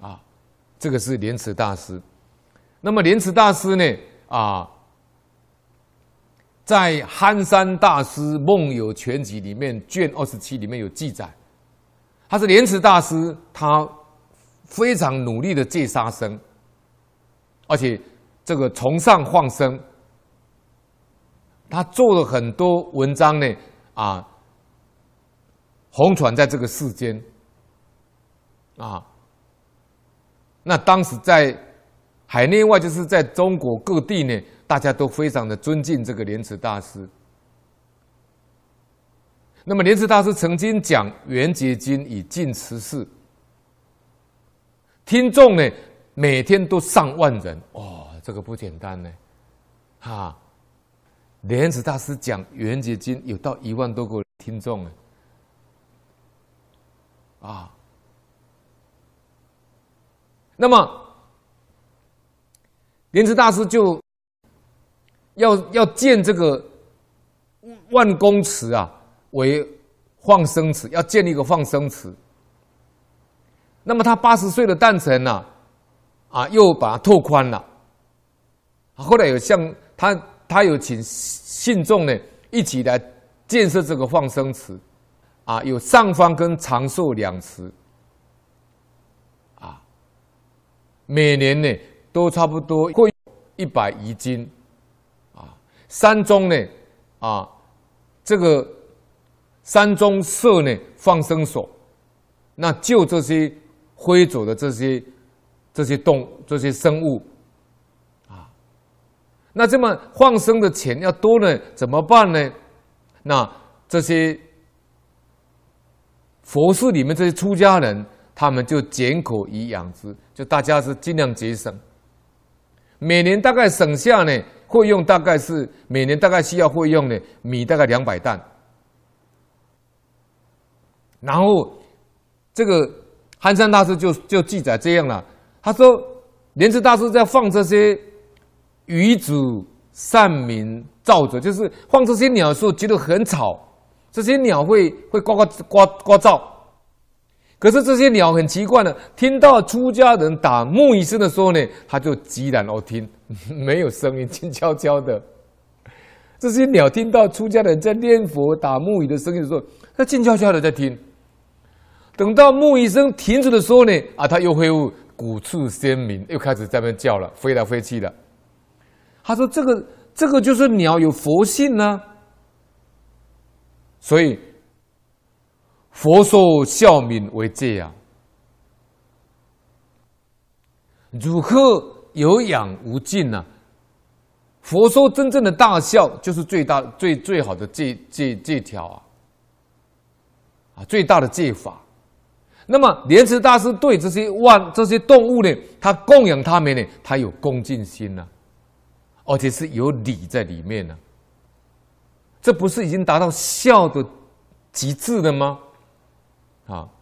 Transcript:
啊，这个是莲池大师。那么莲池大师呢，啊，在《憨山大师梦游全集》里面卷二十七里面有记载，他是莲池大师，他非常努力的戒杀生，而且这个崇尚放生，他做了很多文章呢，啊，红传在这个世间。啊，那当时在海内外，就是在中国各地呢，大家都非常的尊敬这个莲池大师。那么莲池大师曾经讲《圆觉经》以尽慈事，听众呢每天都上万人，哦，这个不简单呢，啊，莲池大师讲《圆觉经》有到一万多个听众呢，啊。那么，莲池大师就要要建这个万公池啊，为放生池，要建立一个放生池。那么他八十岁的诞辰呢，啊，又把它拓宽了。后来有向他，他有请信众呢一起来建设这个放生池，啊，有上方跟长寿两池。每年呢，都差不多会一百余斤，啊，山中呢，啊，这个山中设呢放生所，那救这些灰走的这些这些动这些生物，啊，那这么放生的钱要多呢，怎么办呢？那这些佛寺里面这些出家人。他们就捡口以养之，就大家是尽量节省。每年大概省下呢，会用大概是每年大概需要会用呢米大概两百担。然后这个憨山大师就就记载这样了，他说莲池大师在放这些鱼子善鸣噪者，就是放这些鸟的时候觉得很吵，这些鸟会会呱呱呱呱噪。可是这些鸟很奇怪呢，听到出家人打木鱼声的时候呢，它就寂然而听，没有声音，静悄悄的。这些鸟听到出家人在念佛打木鱼的声音的时候，它静悄悄的在听。等到木鱼声停止的时候呢，啊，它又恢复鼓翅鲜明，又开始在那边叫了，飞来飞去的。他说：“这个，这个就是鸟有佛性呢、啊，所以。”佛说孝敏为戒啊，汝克有养无尽呐。佛说真正的大孝，就是最大最最好的戒戒戒条啊，啊最大的戒法。那么莲池大师对这些万这些动物呢，他供养他们呢，他有恭敬心呐、而且是有礼在里面呢、这不是已经达到孝的极致了吗？好